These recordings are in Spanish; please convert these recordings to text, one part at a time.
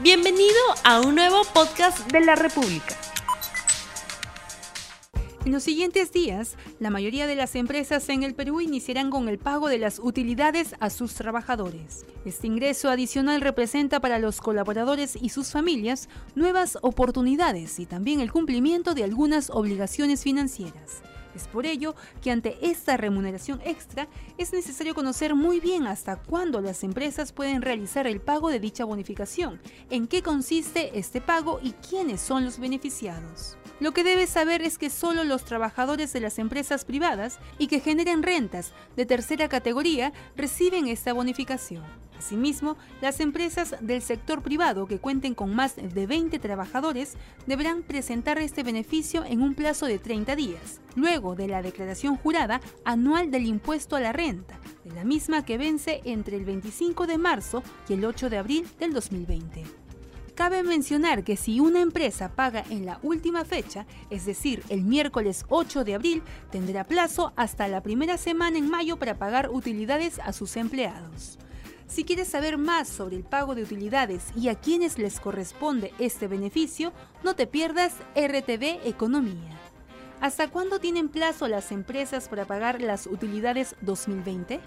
Bienvenido a un nuevo podcast de la República. En los siguientes días, la mayoría de las empresas en el Perú iniciarán con el pago de las utilidades a sus trabajadores. Este ingreso adicional representa para los colaboradores y sus familias nuevas oportunidades y también el cumplimiento de algunas obligaciones financieras. Es por ello que ante esta remuneración extra es necesario conocer muy bien hasta cuándo las empresas pueden realizar el pago de dicha bonificación, en qué consiste este pago y quiénes son los beneficiados. Lo que debes saber es que solo los trabajadores de las empresas privadas y que generen rentas de tercera categoría reciben esta bonificación. Asimismo, las empresas del sector privado que cuenten con más de 20 trabajadores deberán presentar este beneficio en un plazo de 30 días, luego de la declaración jurada anual del impuesto a la renta, de la misma que vence entre el 25 de marzo y el 8 de abril del 2020. Cabe mencionar que si una empresa paga en la última fecha, es decir, el miércoles 8 de abril, tendrá plazo hasta la primera semana en mayo para pagar utilidades a sus empleados. Si quieres saber más sobre el pago de utilidades y a quienes les corresponde este beneficio, no te pierdas RTV Economía. ¿Hasta cuándo tienen plazo las empresas para pagar las utilidades 2020?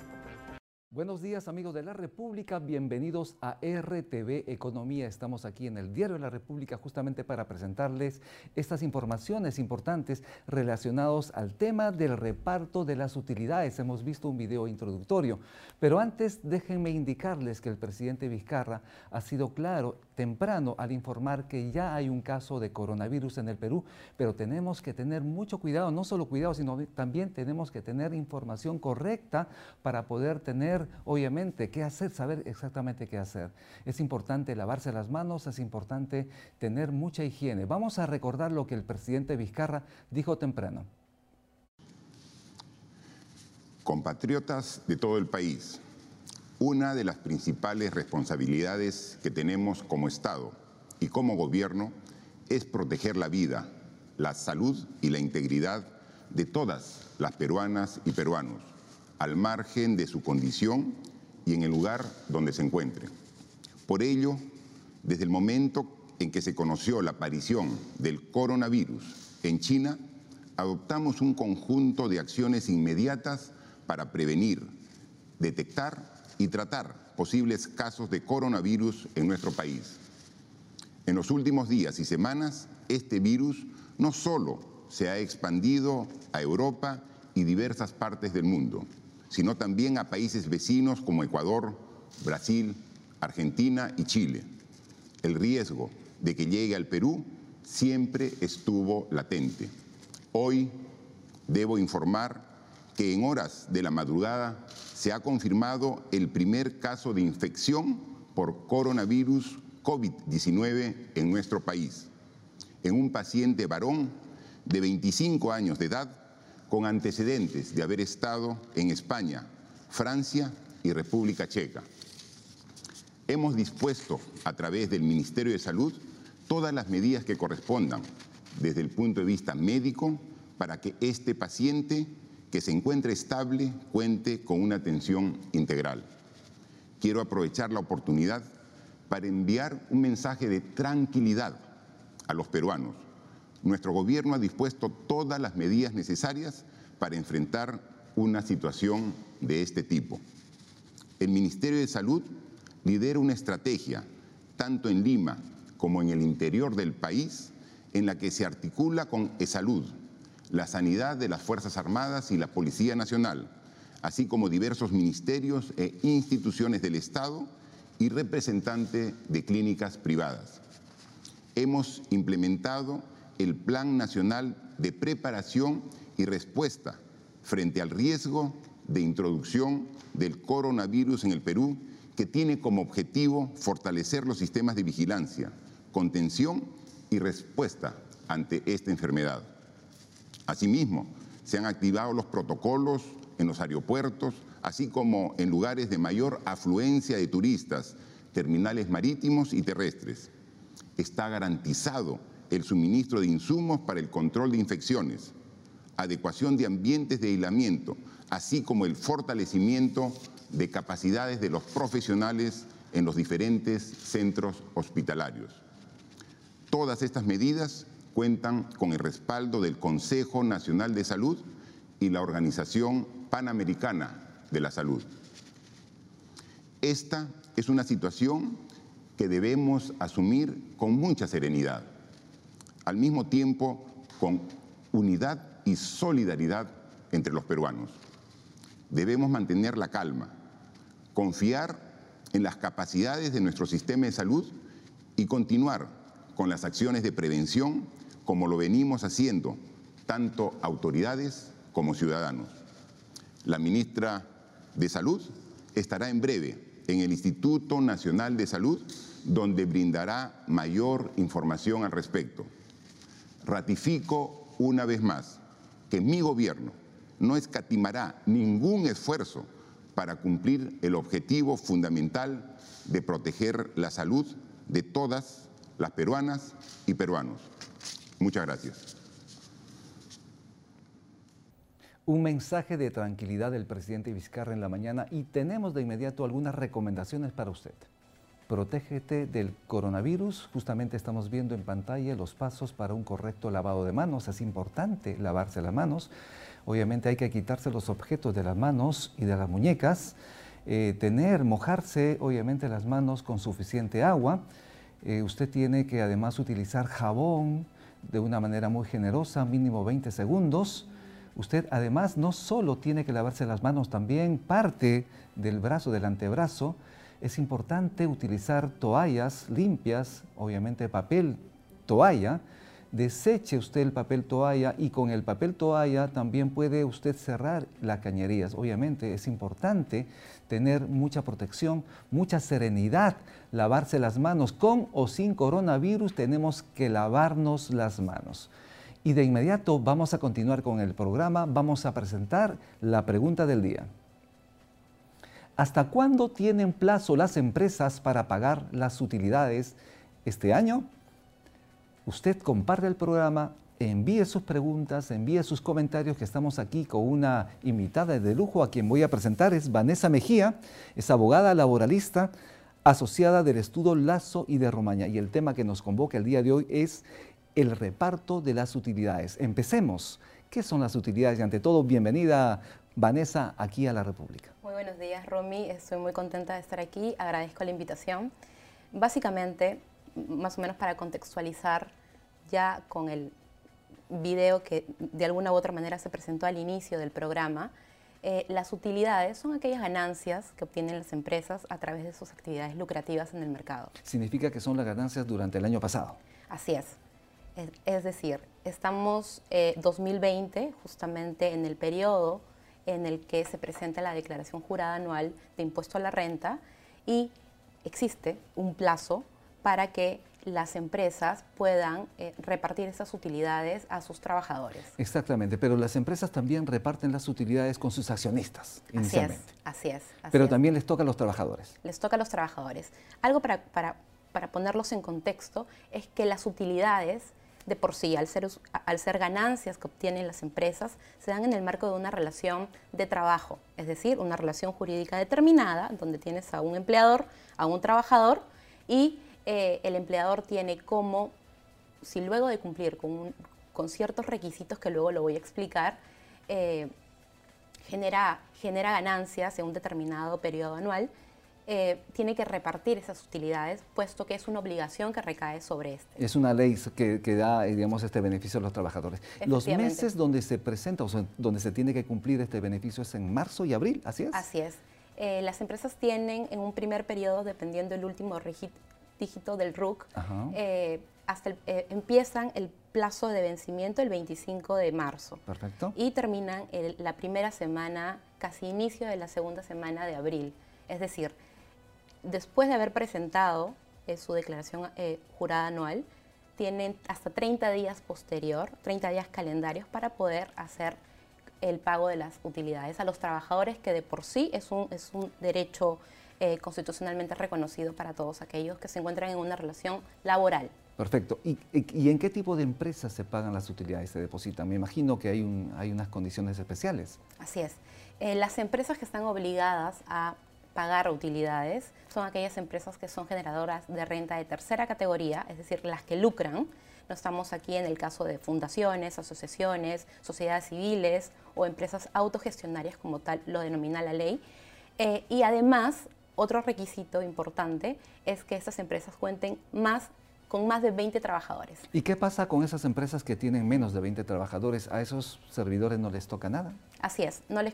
Buenos días amigos de la República, bienvenidos a RTV Economía. Estamos aquí en el Diario de la República justamente para presentarles estas informaciones importantes relacionadas al tema del reparto de las utilidades. Hemos visto un video introductorio, pero antes déjenme indicarles que el presidente Vizcarra ha sido claro temprano al informar que ya hay un caso de coronavirus en el Perú, pero tenemos que tener mucho cuidado, no solo cuidado, sino también tenemos que tener información correcta para poder tener obviamente, qué hacer, saber exactamente qué hacer. Es importante lavarse las manos, es importante tener mucha higiene. Vamos a recordar lo que el presidente Vizcarra dijo temprano. Compatriotas de todo el país, una de las principales responsabilidades que tenemos como Estado y como gobierno es proteger la vida, la salud y la integridad de todas las peruanas y peruanos al margen de su condición y en el lugar donde se encuentre. Por ello, desde el momento en que se conoció la aparición del coronavirus en China, adoptamos un conjunto de acciones inmediatas para prevenir, detectar y tratar posibles casos de coronavirus en nuestro país. En los últimos días y semanas, este virus no solo se ha expandido a Europa y diversas partes del mundo, sino también a países vecinos como Ecuador, Brasil, Argentina y Chile. El riesgo de que llegue al Perú siempre estuvo latente. Hoy debo informar que en horas de la madrugada se ha confirmado el primer caso de infección por coronavirus COVID-19 en nuestro país, en un paciente varón de 25 años de edad con antecedentes de haber estado en España, Francia y República Checa. Hemos dispuesto a través del Ministerio de Salud todas las medidas que correspondan desde el punto de vista médico para que este paciente que se encuentre estable cuente con una atención integral. Quiero aprovechar la oportunidad para enviar un mensaje de tranquilidad a los peruanos nuestro gobierno ha dispuesto todas las medidas necesarias para enfrentar una situación de este tipo. El Ministerio de Salud lidera una estrategia, tanto en Lima como en el interior del país, en la que se articula con ESalud, la sanidad de las Fuerzas Armadas y la Policía Nacional, así como diversos ministerios e instituciones del Estado y representantes de clínicas privadas. Hemos implementado el Plan Nacional de Preparación y Respuesta frente al riesgo de introducción del coronavirus en el Perú, que tiene como objetivo fortalecer los sistemas de vigilancia, contención y respuesta ante esta enfermedad. Asimismo, se han activado los protocolos en los aeropuertos, así como en lugares de mayor afluencia de turistas, terminales marítimos y terrestres. Está garantizado el suministro de insumos para el control de infecciones, adecuación de ambientes de aislamiento, así como el fortalecimiento de capacidades de los profesionales en los diferentes centros hospitalarios. Todas estas medidas cuentan con el respaldo del Consejo Nacional de Salud y la Organización Panamericana de la Salud. Esta es una situación que debemos asumir con mucha serenidad, al mismo tiempo con unidad y solidaridad entre los peruanos. Debemos mantener la calma, confiar en las capacidades de nuestro sistema de salud y continuar con las acciones de prevención como lo venimos haciendo tanto autoridades como ciudadanos. La ministra de Salud estará en breve en el Instituto Nacional de Salud, donde brindará mayor información al respecto. Ratifico una vez más que mi gobierno no escatimará ningún esfuerzo para cumplir el objetivo fundamental de proteger la salud de todas las peruanas y peruanos. Muchas gracias. Un mensaje de tranquilidad del presidente Vizcarra en la mañana y tenemos de inmediato algunas recomendaciones para usted. Protégete del coronavirus. Justamente estamos viendo en pantalla los pasos para un correcto lavado de manos. Es importante lavarse las manos. Obviamente hay que quitarse los objetos de las manos y de las muñecas. Eh, tener, mojarse obviamente las manos con suficiente agua. Eh, usted tiene que además utilizar jabón de una manera muy generosa, mínimo 20 segundos. Usted además no solo tiene que lavarse las manos, también parte del brazo, del antebrazo. Es importante utilizar toallas limpias, obviamente papel toalla, deseche usted el papel toalla y con el papel toalla también puede usted cerrar las cañerías. Obviamente es importante tener mucha protección, mucha serenidad, lavarse las manos con o sin coronavirus, tenemos que lavarnos las manos. Y de inmediato vamos a continuar con el programa, vamos a presentar la pregunta del día. ¿Hasta cuándo tienen plazo las empresas para pagar las utilidades este año? usted comparte el programa, envíe sus preguntas, envíe sus comentarios, que estamos aquí con una invitada de lujo a quien voy a presentar, es Vanessa Mejía, es abogada laboralista asociada del estudio Lazo y de Romaña. Y el tema que nos convoca el día de hoy es el reparto de las utilidades. Empecemos. ¿Qué son las utilidades? Y ante todo, bienvenida Vanessa aquí a la República. Muy buenos días, Romy. Estoy muy contenta de estar aquí. Agradezco la invitación. Básicamente, más o menos para contextualizar ya con el video que de alguna u otra manera se presentó al inicio del programa, eh, las utilidades son aquellas ganancias que obtienen las empresas a través de sus actividades lucrativas en el mercado. Significa que son las ganancias durante el año pasado. Así es. Es, decir, estamos 2020 eh, justamente en el periodo en el que se presenta la declaración jurada anual de impuesto a la renta y existe un plazo para que las empresas puedan eh, repartir esas utilidades a sus trabajadores. Exactamente, pero las empresas también reparten las utilidades con sus accionistas inicialmente. Así es, así es. pero también les toca a los trabajadores. Les toca a los trabajadores. Algo para, para, para ponerlos en contexto es que las utilidades de por sí, al ser, al ser ganancias que obtienen las empresas, se dan en el marco de una relación de trabajo, es decir, una relación jurídica determinada, donde tienes a un empleador, a un trabajador y eh, el empleador tiene como, si luego de cumplir con, ciertos requisitos que luego lo voy a explicar, eh, genera, genera ganancias en un determinado periodo anual, eh, tiene que repartir esas utilidades, puesto que es una obligación que recae sobre este. Es una ley que, da, digamos, este beneficio a los trabajadores. Los meses donde se presenta, o donde se tiene que cumplir este beneficio es en marzo y abril, ¿así es? Así es. las empresas tienen en un primer periodo, dependiendo del último dígito del RUC, eh, hasta eh, empiezan el plazo de vencimiento el 25 de marzo. Perfecto. Y terminan la primera semana, casi inicio de la segunda semana de abril. Es decir, después de haber presentado eh, su declaración jurada anual, tienen hasta 30 días posterior, 30 días calendarios para poder hacer el pago de las utilidades a los trabajadores, que de por sí es un, es un derecho eh, constitucionalmente reconocido para todos aquellos que se encuentran en una relación laboral. Perfecto. ¿Y, en qué tipo de empresas se pagan las utilidades, se depositan? Me imagino que hay, hay unas condiciones especiales. Así es. Eh, las empresas que están obligadas a pagar utilidades son aquellas empresas que son generadoras de renta de tercera categoría, es decir, las que lucran. No estamos aquí en el caso de fundaciones, asociaciones, sociedades civiles o empresas autogestionarias como tal lo denomina la ley. Eh, y además, otro requisito importante es que estas empresas cuenten más con más de 20 trabajadores. ¿Y qué pasa con esas empresas que tienen menos de 20 trabajadores? ¿A esos servidores no les toca nada? Así es, no les,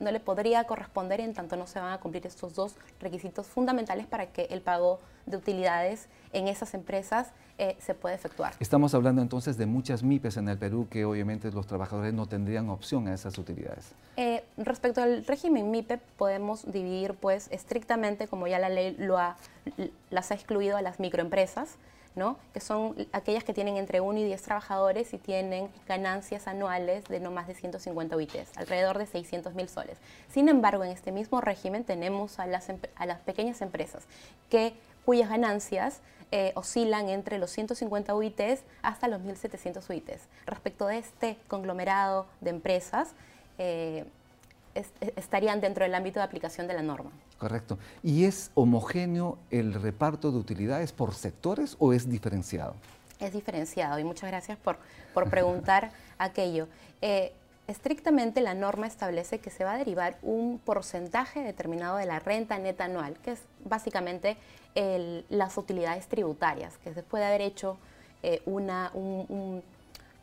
no le podría corresponder en tanto no se van a cumplir estos dos requisitos fundamentales para que el pago de utilidades en esas empresas eh, se pueda efectuar. Estamos hablando entonces de muchas MIPES en el Perú que obviamente los trabajadores no tendrían opción a esas utilidades. Eh, respecto al régimen MIPE podemos dividir pues estrictamente como ya la ley lo ha, las ha excluido a las microempresas que son aquellas que tienen entre 1 y 10 trabajadores y tienen ganancias anuales de no más de 150 UITs, alrededor de 600 mil soles. Sin embargo, en este mismo régimen tenemos a las, a las pequeñas empresas que, cuyas ganancias eh, oscilan entre los 150 UITs hasta los 1.700 UITs. Respecto de este conglomerado de empresas, eh, estarían dentro del ámbito de aplicación de la norma. Correcto. ¿Y es homogéneo el reparto de utilidades por sectores o es diferenciado? Es diferenciado y muchas gracias por, por preguntar aquello. Eh, estrictamente la norma establece que se va a derivar un porcentaje determinado de la renta neta anual, que es básicamente las utilidades tributarias, que después de haber hecho eh, una,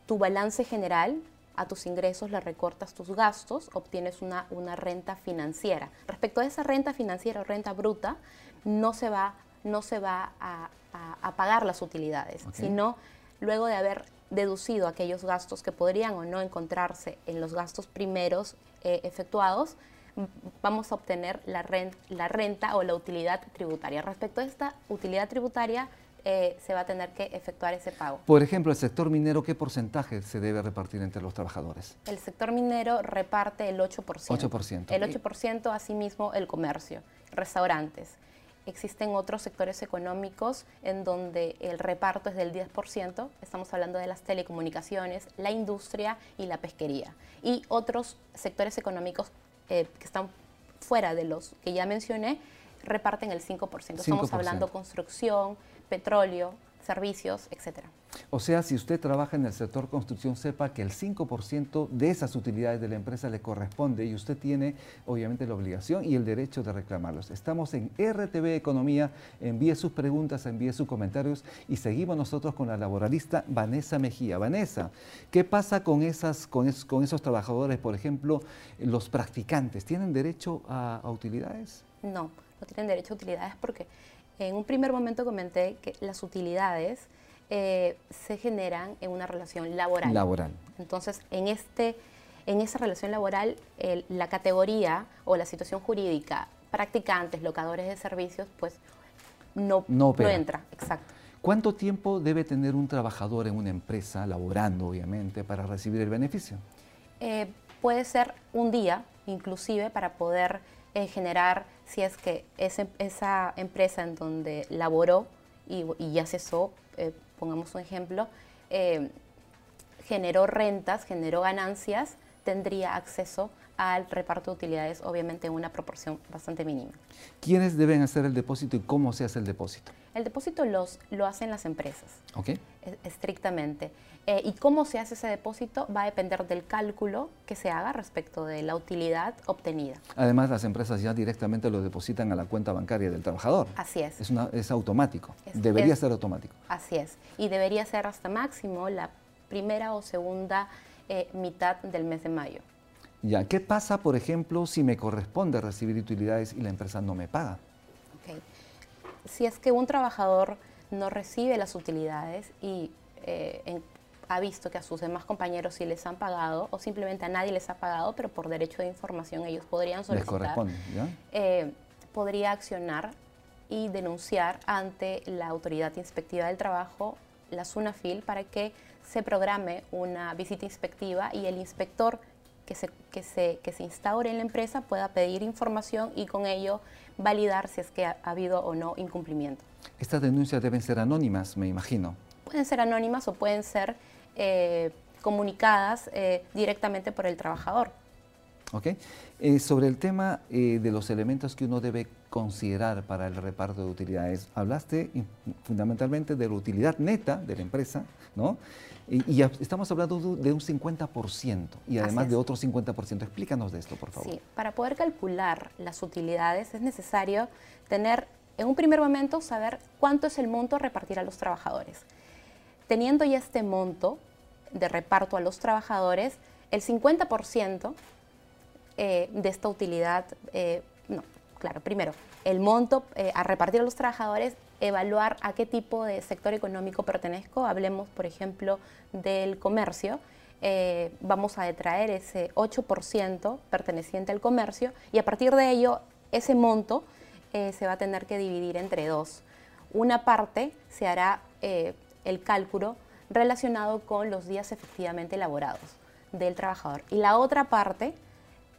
tu balance general a tus ingresos le recortas tus gastos, obtienes una, una renta financiera. Respecto a esa renta financiera o renta bruta, no se va, no se va a, pagar las utilidades, sino luego de haber deducido aquellos gastos que podrían o no encontrarse en los gastos primeros eh, efectuados, vamos a obtener la la renta o la utilidad tributaria. Respecto a esta utilidad tributaria, eh, se va a tener que efectuar ese pago. Por ejemplo, el sector minero, ¿qué porcentaje se debe repartir entre los trabajadores? El sector minero reparte el 8%. 8%. El 8%, asimismo, el comercio, restaurantes. Existen otros sectores económicos en donde el reparto es del 10%, estamos hablando de las telecomunicaciones, la industria y la pesquería. Y otros sectores económicos eh, que están fuera de los que ya mencioné, reparten el 5%. 5%. Estamos hablando construcción, petróleo, servicios, etcétera. O sea, si usted trabaja en el sector construcción, sepa que el 5% de esas utilidades de la empresa le corresponde y usted tiene obviamente la obligación y el derecho de reclamarlos. Estamos en RTV Economía, envíe sus preguntas, envíe sus comentarios y seguimos nosotros con la laboralista Vanessa Mejía. Vanessa, ¿qué pasa con, esas, con, esos trabajadores, por ejemplo, los practicantes? ¿Tienen derecho a utilidades? No, no tienen derecho a utilidades porque en un primer momento comenté que las utilidades eh, se generan en una relación laboral. Laboral. Entonces, en, este, en esa relación laboral, la categoría o la situación jurídica, practicantes, locadores de servicios, pues no, no, entra. Exacto. ¿Cuánto tiempo debe tener un trabajador en una empresa, laborando obviamente, para recibir el beneficio? Eh, puede ser un día, inclusive, para poder eh, generar si es que esa empresa en donde laboró y, ya cesó, eh, pongamos un ejemplo, eh, generó rentas, generó ganancias, tendría acceso al reparto de utilidades, obviamente en una proporción bastante mínima. ¿Quiénes deben hacer el depósito y cómo se hace el depósito? El depósito los, lo hacen las empresas, okay. Estrictamente. Eh, y cómo se hace ese depósito va a depender del cálculo que se haga respecto de la utilidad obtenida. Además, las empresas ya directamente lo depositan a la cuenta bancaria del trabajador. Así es. Es, es automático. debería ser automático. Así es. Y debería ser hasta máximo la primera o segunda eh, mitad del mes de mayo. Ya, ¿qué pasa, por ejemplo, si me corresponde recibir utilidades y la empresa no me paga? Si es que un trabajador no recibe las utilidades y eh, ha visto que a sus demás compañeros sí les han pagado o simplemente a nadie les ha pagado, pero por derecho de información ellos podrían solicitar. Les corresponde, ¿ya? Eh, podría accionar y denunciar ante la Autoridad Inspectiva del Trabajo, la SUNAFIL, para que se programe una visita inspectiva y el inspector que se, que, se, que se instaure en la empresa pueda pedir información y con ello validar si es que ha, habido o no incumplimiento. Estas denuncias deben ser anónimas, me imagino. Pueden ser anónimas o pueden ser eh, comunicadas eh, directamente por el trabajador. ¿Ok? Eh, sobre el tema eh, de los elementos que uno debe considerar para el reparto de utilidades, hablaste fundamentalmente de la utilidad neta de la empresa, ¿no? Y, estamos hablando de un 50% y además de otro 50%. Explícanos de esto, por favor. Sí, para poder calcular las utilidades es necesario tener, en un primer momento, saber cuánto es el monto a repartir a los trabajadores. Teniendo ya este monto de reparto a los trabajadores, el 50% eh, de esta utilidad, eh, no, claro, primero, el monto eh, a repartir a los trabajadores, evaluar a qué tipo de sector económico pertenezco. Hablemos, por ejemplo, del comercio. vamos a detraer ese 8% perteneciente al comercio y a partir de ello, ese monto se va a tener que dividir entre dos. Una parte se hará el cálculo relacionado con los días efectivamente elaborados del trabajador y la otra parte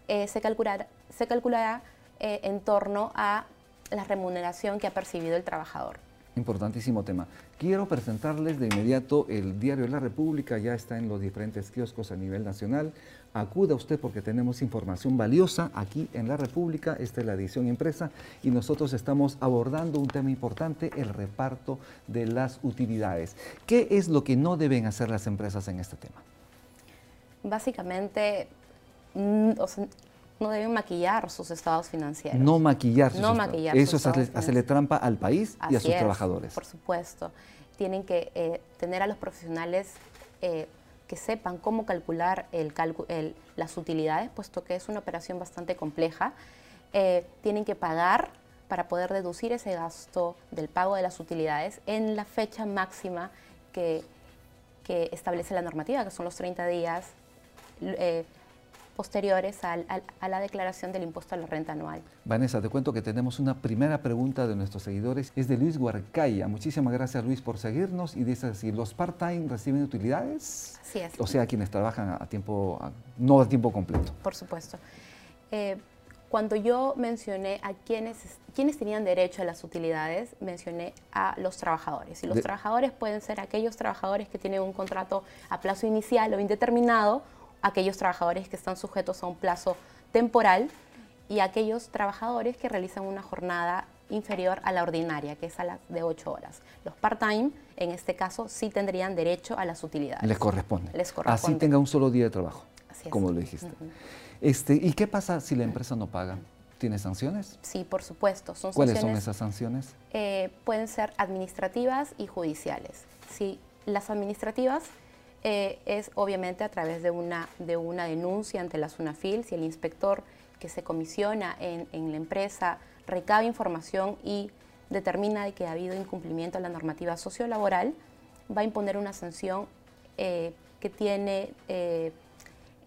eh, se calculará, se calculará eh, en torno a la remuneración que ha percibido el trabajador. Importantísimo tema. Quiero presentarles de inmediato el diario de la República, ya está en los diferentes kioscos a nivel nacional. Acuda usted porque tenemos información valiosa aquí en la República, esta es la edición impresa y nosotros estamos abordando un tema importante, el reparto de las utilidades. ¿Qué es lo que no deben hacer las empresas en este tema? Básicamente No deben maquillar sus estados financieros. No maquillar sus no maquillar Eso es hacerle, trampa al país y a sus trabajadores. Por supuesto. Tienen que eh, tener a los profesionales eh, que sepan cómo calcular el, las utilidades, puesto que es una operación bastante compleja. Eh, tienen que pagar para poder deducir ese gasto del pago de las utilidades en la fecha máxima que, que establece la normativa, que son los 30 días posteriores a la declaración del impuesto a la renta anual. Vanessa, te cuento que tenemos una primera pregunta de nuestros seguidores. Es de Luis Guarcaya. Muchísimas gracias Luis por seguirnos y dice así, ¿los part-time reciben utilidades? Así es. O sea, quienes trabajan a tiempo, no a tiempo completo. Por supuesto. Eh, cuando yo mencioné a quienes, quienes tenían derecho a las utilidades, mencioné a los trabajadores. Y los trabajadores pueden ser aquellos trabajadores que tienen un contrato a plazo inicial o indeterminado aquellos trabajadores que están sujetos a un plazo temporal y aquellos trabajadores que realizan una jornada inferior a la ordinaria, que es a la de 8 horas. Los part-time, en este caso, sí tendrían derecho a las utilidades. Les corresponde. Les corresponde. Así tenga un solo día de trabajo, como lo dijiste. este, ¿Y qué pasa si la empresa no paga? ¿Tiene sanciones? Sí, por supuesto. Son ¿Cuáles son esas sanciones? Eh, pueden ser administrativas y judiciales. Si las administrativas eh, es obviamente a través de una, de una denuncia ante la SUNAFIL, si el inspector que se comisiona en, en la empresa recaba información y determina de que ha habido incumplimiento de la normativa sociolaboral, va a imponer una sanción eh, que tiene eh,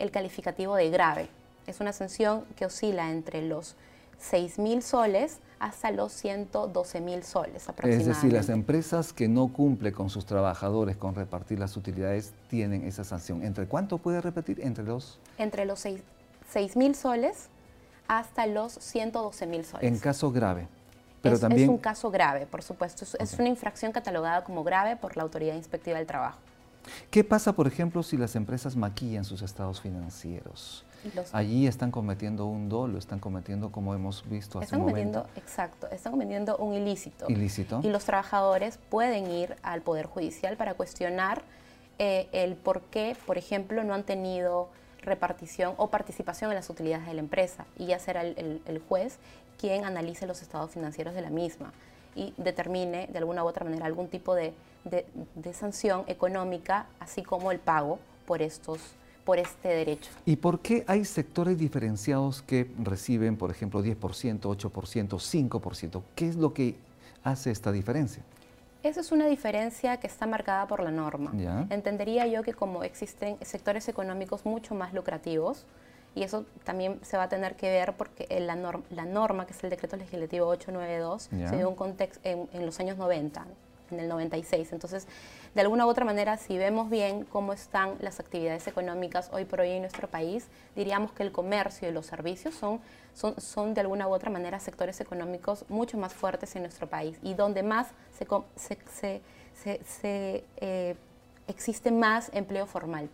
el calificativo de grave. Es una sanción que oscila entre los 6.000 soles hasta los 112 mil soles aproximadamente. Es decir, las empresas que no cumplen con sus trabajadores con repartir las utilidades tienen esa sanción. ¿Entre cuánto puede repetir? Entre los... Entre los 6 mil soles hasta los 112 mil soles. En caso grave. Pero es, también... es un caso grave, por supuesto. Es, una infracción catalogada como grave por la Autoridad Inspectiva del Trabajo. ¿Qué pasa, por ejemplo, si las empresas maquillan sus estados financieros? Allí están cometiendo un dolo, están cometiendo, como hemos visto hace están un momento. Exacto, están cometiendo un ilícito. Ilícito. Y los trabajadores pueden ir al Poder Judicial para cuestionar eh, el por qué, por ejemplo, no han tenido repartición o participación en las utilidades de la empresa. Y ya será el, juez quien analice los estados financieros de la misma y determine de alguna u otra manera algún tipo de, de sanción económica, así como el pago por estos por este derecho. ¿Y por qué hay sectores diferenciados que reciben, por ejemplo, 10%, 8%, 5%? ¿Qué es lo que hace esta diferencia? Esa es una diferencia que está marcada por la norma. Entendería yo que como existen sectores económicos mucho más lucrativos, y eso también se va a tener que ver porque la, la norma, que es el decreto legislativo 892, se dio un contexto en, en los años 90, en el 96. Entonces, de alguna u otra manera, si vemos bien cómo están las actividades económicas hoy por hoy en nuestro país, diríamos que el comercio y los servicios son, son, son de alguna u otra manera sectores económicos mucho más fuertes en nuestro país y donde más se, se, eh, existe más empleo formal.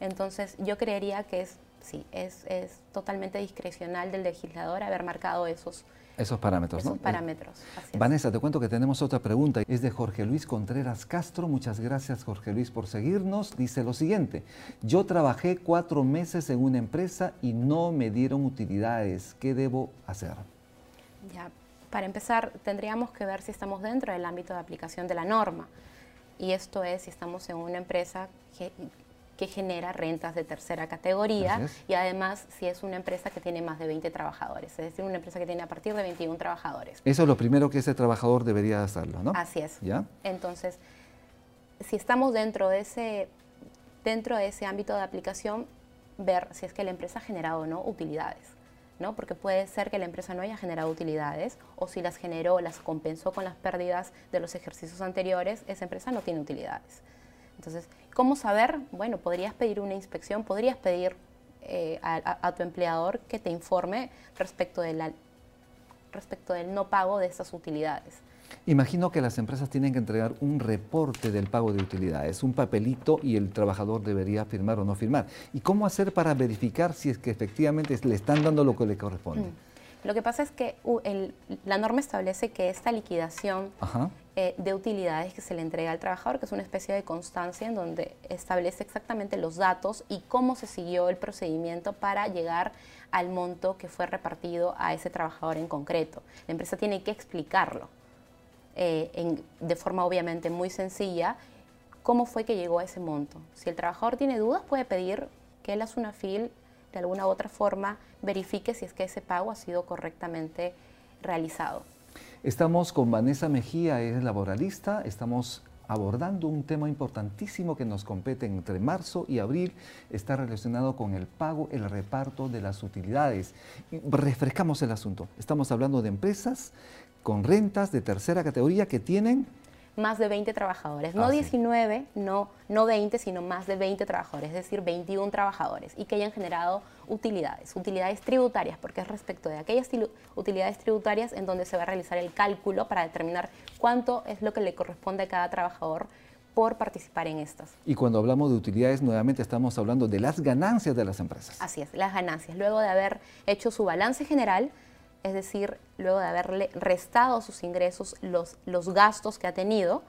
Entonces, yo creería que es sí, es, es totalmente discrecional del legislador haber marcado esos, esos parámetros, esos ¿no? parámetros. así es. Vanessa, te cuento que tenemos otra pregunta. Es de Jorge Luis Contreras Castro. Muchas gracias, Jorge Luis, por seguirnos. Dice lo siguiente. Yo trabajé cuatro meses en una empresa y no me dieron utilidades. ¿Qué debo hacer? Ya, para empezar, tendríamos que ver si estamos dentro del ámbito de aplicación de la norma. Y esto es si estamos en una empresa que, que genera rentas de tercera categoría y además si es una empresa que tiene más de 20 trabajadores, es decir, una empresa que tiene a partir de 21 trabajadores. Eso es lo primero que ese trabajador debería hacerlo, ¿no? Así es. ¿Ya? Entonces, si estamos dentro de ese, dentro de ese ámbito de aplicación, ver si es que la empresa ha generado o no utilidades. ¿no? Porque puede ser que la empresa no haya generado utilidades o si las generó, las compensó con las pérdidas de los ejercicios anteriores, esa empresa no tiene utilidades. Entonces, ¿cómo saber? Bueno, podrías pedir una inspección, podrías pedir eh, a, tu empleador que te informe respecto, de la, respecto del no pago de esas utilidades. Imagino que las empresas tienen que entregar un reporte del pago de utilidades, un papelito y el trabajador debería firmar o no firmar. ¿Y cómo hacer para verificar si es que efectivamente le están dando lo que le corresponde? Lo que pasa es que uh, el- la norma establece que esta liquidación Ajá. Eh, de utilidades que se le entrega al trabajador, que es una especie de constancia en donde establece exactamente los datos y cómo se siguió el procedimiento para llegar al monto que fue repartido a ese trabajador en concreto. La empresa tiene que explicarlo eh, de forma obviamente muy sencilla cómo fue que llegó a ese monto. Si el trabajador tiene dudas, puede pedir que la SUNAFIL de alguna u otra forma verifique si es que ese pago ha sido correctamente realizado. Estamos con Vanessa Mejía, es laboralista, estamos abordando un tema importantísimo que nos compete entre marzo y abril, está relacionado con el pago, el reparto de las utilidades. Refrescamos el asunto, estamos hablando de empresas con rentas de tercera categoría que tienen más de 20 trabajadores, no Ah, sí. 19, no, no 20, sino más de 20 trabajadores, es decir, 21 trabajadores y que hayan generado utilidades, utilidades tributarias, porque es respecto de aquellas utilidades tributarias en donde se va a realizar el cálculo para determinar cuánto es lo que le corresponde a cada trabajador por participar en estas. Y cuando hablamos de utilidades, nuevamente estamos hablando de las ganancias de las empresas. Así es, las ganancias, luego de haber hecho su balance general, es decir, luego de haberle restado sus ingresos los, los gastos que ha tenido,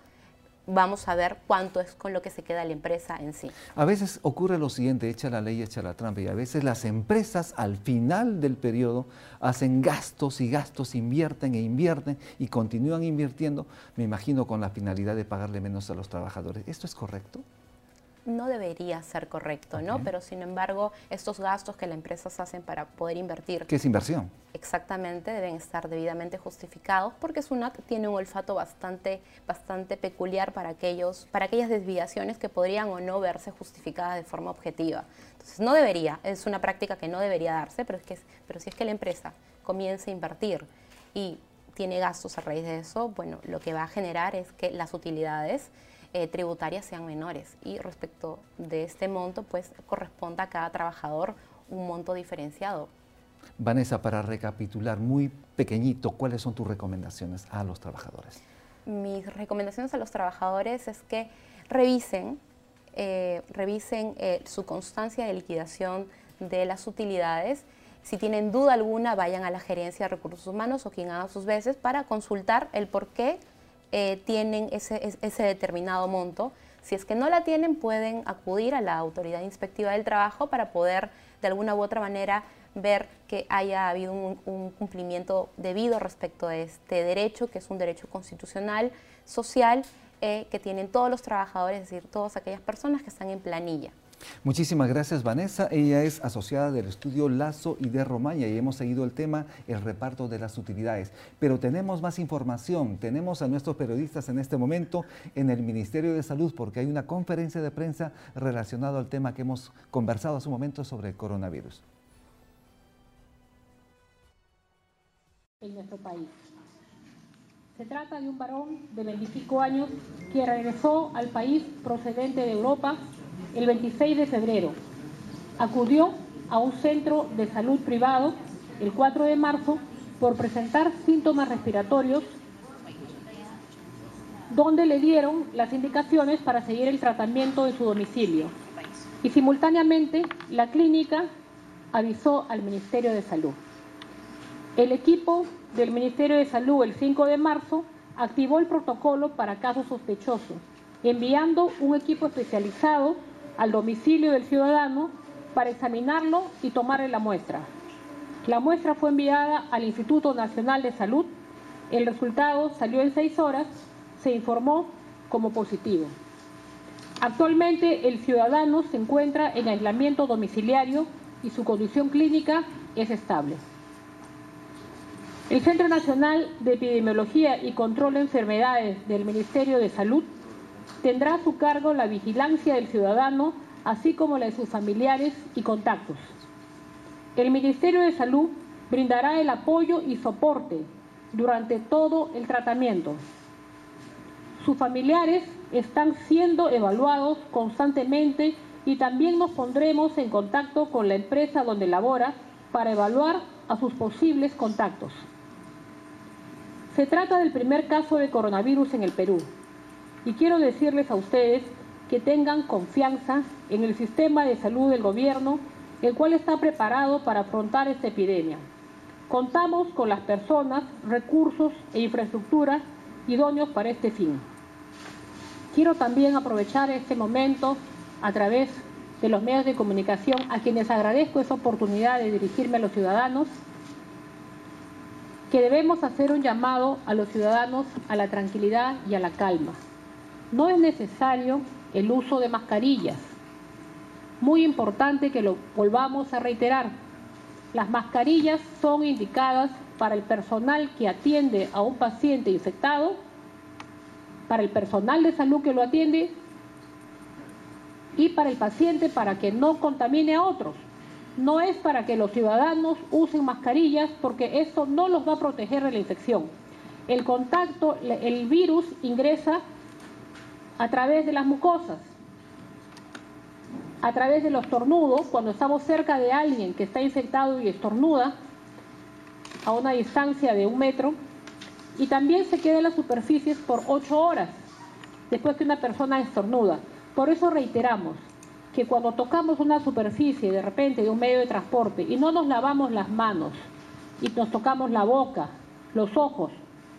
vamos a ver cuánto es con lo que se queda la empresa en sí. A veces ocurre lo siguiente, echa la ley, echa la trampa, y a veces las empresas al final del periodo hacen gastos y gastos, invierten e invierten y continúan invirtiendo, me imagino con la finalidad de pagarle menos a los trabajadores. ¿Esto es correcto? No debería ser correcto, ¿no? Pero sin embargo, estos gastos que las empresas hacen para poder invertir ¿Qué es inversión? exactamente deben estar debidamente justificados porque SUNAT tiene un olfato bastante, bastante peculiar para, aquellos, para aquellas desviaciones que podrían o no verse justificadas de forma objetiva. Entonces no debería, es una práctica que no debería darse, pero, es que, pero si es que la empresa comienza a invertir y tiene gastos a raíz de eso, bueno, lo que va a generar es que las utilidades eh, tributarias sean menores y respecto de este monto, pues corresponda a cada trabajador un monto diferenciado. Vanessa, para recapitular muy pequeñito, ¿cuáles son tus recomendaciones a los trabajadores? mis recomendaciones a los trabajadores es que revisen, eh, revisen eh, su constancia de liquidación de las utilidades. Si tienen duda alguna, vayan a la gerencia de recursos humanos o quien haga sus veces para consultar el por qué eh, tienen ese, es- ese determinado monto. Si es que no la tienen, pueden acudir a la autoridad inspectiva del trabajo para poder de alguna u otra manera ver que haya habido un, cumplimiento debido respecto a este derecho, que es un derecho constitucional, social, eh, que tienen todos los trabajadores, es decir, todas aquellas personas que están en planilla. Muchísimas gracias Vanessa. Ella es asociada del estudio Lazo y de Romaña y hemos seguido el tema, el reparto de las utilidades. Pero tenemos más información. Tenemos a nuestros periodistas en este momento en el Ministerio de Salud porque hay una conferencia de prensa relacionada al tema que hemos conversado hace un momento sobre el coronavirus. en nuestro país. Se trata de un varón de 25 años que regresó al país procedente de Europa el 26 de febrero. Acudió a un centro de salud privado el 4 de marzo por presentar síntomas respiratorios donde le dieron las indicaciones para seguir el tratamiento en su domicilio. Y simultáneamente la clínica avisó al Ministerio de Salud. El equipo del Ministerio de Salud el 5 de marzo activó el protocolo para casos sospechosos, enviando un equipo especializado al domicilio del ciudadano para examinarlo y tomarle la muestra. La muestra fue enviada al Instituto Nacional de Salud. El resultado salió en seis horas. Se informó como positivo. Actualmente el ciudadano se encuentra en aislamiento domiciliario y su condición clínica es estable. El Centro Nacional de Epidemiología y Control de Enfermedades del Ministerio de Salud tendrá a su cargo la vigilancia del ciudadano, así como la de sus familiares y contactos. El Ministerio de Salud brindará el apoyo y soporte durante todo el tratamiento. Sus familiares están siendo evaluados constantemente y también nos pondremos en contacto con la empresa donde labora para evaluar a sus posibles contactos. Se trata del primer caso de coronavirus en el Perú y quiero decirles a ustedes que tengan confianza en el sistema de salud del gobierno, el cual está preparado para afrontar esta epidemia. Contamos con las personas, recursos e infraestructura idóneos para este fin. Quiero también aprovechar este momento a través de los medios de comunicación a quienes agradezco esa oportunidad de dirigirme a los ciudadanos, que debemos hacer un llamado a los ciudadanos a la tranquilidad y a la calma. No es necesario el uso de mascarillas. Muy importante que lo volvamos a reiterar. Las mascarillas son indicadas para el personal que atiende a un paciente infectado para el personal de salud que lo atiende y para el paciente para que no contamine a otros. No es para que los ciudadanos usen mascarillas porque eso no los va a proteger de la infección. El contacto, el virus ingresa a través de las mucosas, a través de los tornudos, cuando estamos cerca de alguien que está infectado y estornuda a una distancia de un metro, y también se queda en las superficies por ocho horas después que una persona estornuda. Por eso reiteramos que cuando tocamos una superficie de repente de un medio de transporte y no nos lavamos las manos y nos tocamos la boca, los ojos,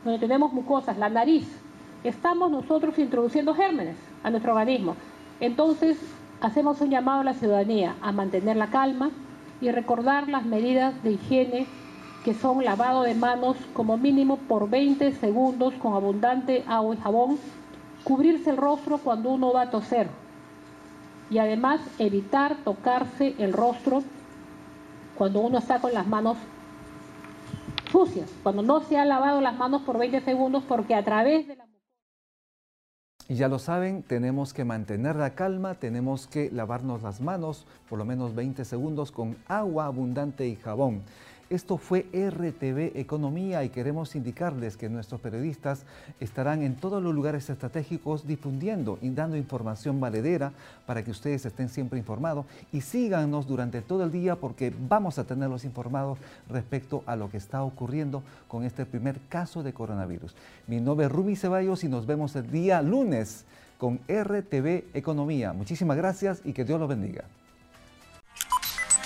donde tenemos mucosas, la nariz, estamos nosotros introduciendo gérmenes a nuestro organismo. Entonces, hacemos un llamado a la ciudadanía a mantener la calma y recordar las medidas de higiene que son lavado de manos como mínimo por 20 segundos con abundante agua y jabón, cubrirse el rostro cuando uno va a toser y además evitar tocarse el rostro cuando uno está con las manos sucias, cuando no se ha lavado las manos por 20 segundos porque a través de la... Y ya lo saben, tenemos que mantener la calma, tenemos que lavarnos las manos por lo menos 20 segundos con agua abundante y jabón. Esto fue RTV Economía y queremos indicarles que nuestros periodistas estarán en todos los lugares estratégicos difundiendo y dando información valedera para que ustedes estén siempre informados y síganos durante todo el día porque vamos a tenerlos informados respecto a lo que está ocurriendo con este primer caso de coronavirus. Mi nombre es Ruby Ceballos y nos vemos el día lunes con RTV Economía. Muchísimas gracias y que Dios los bendiga.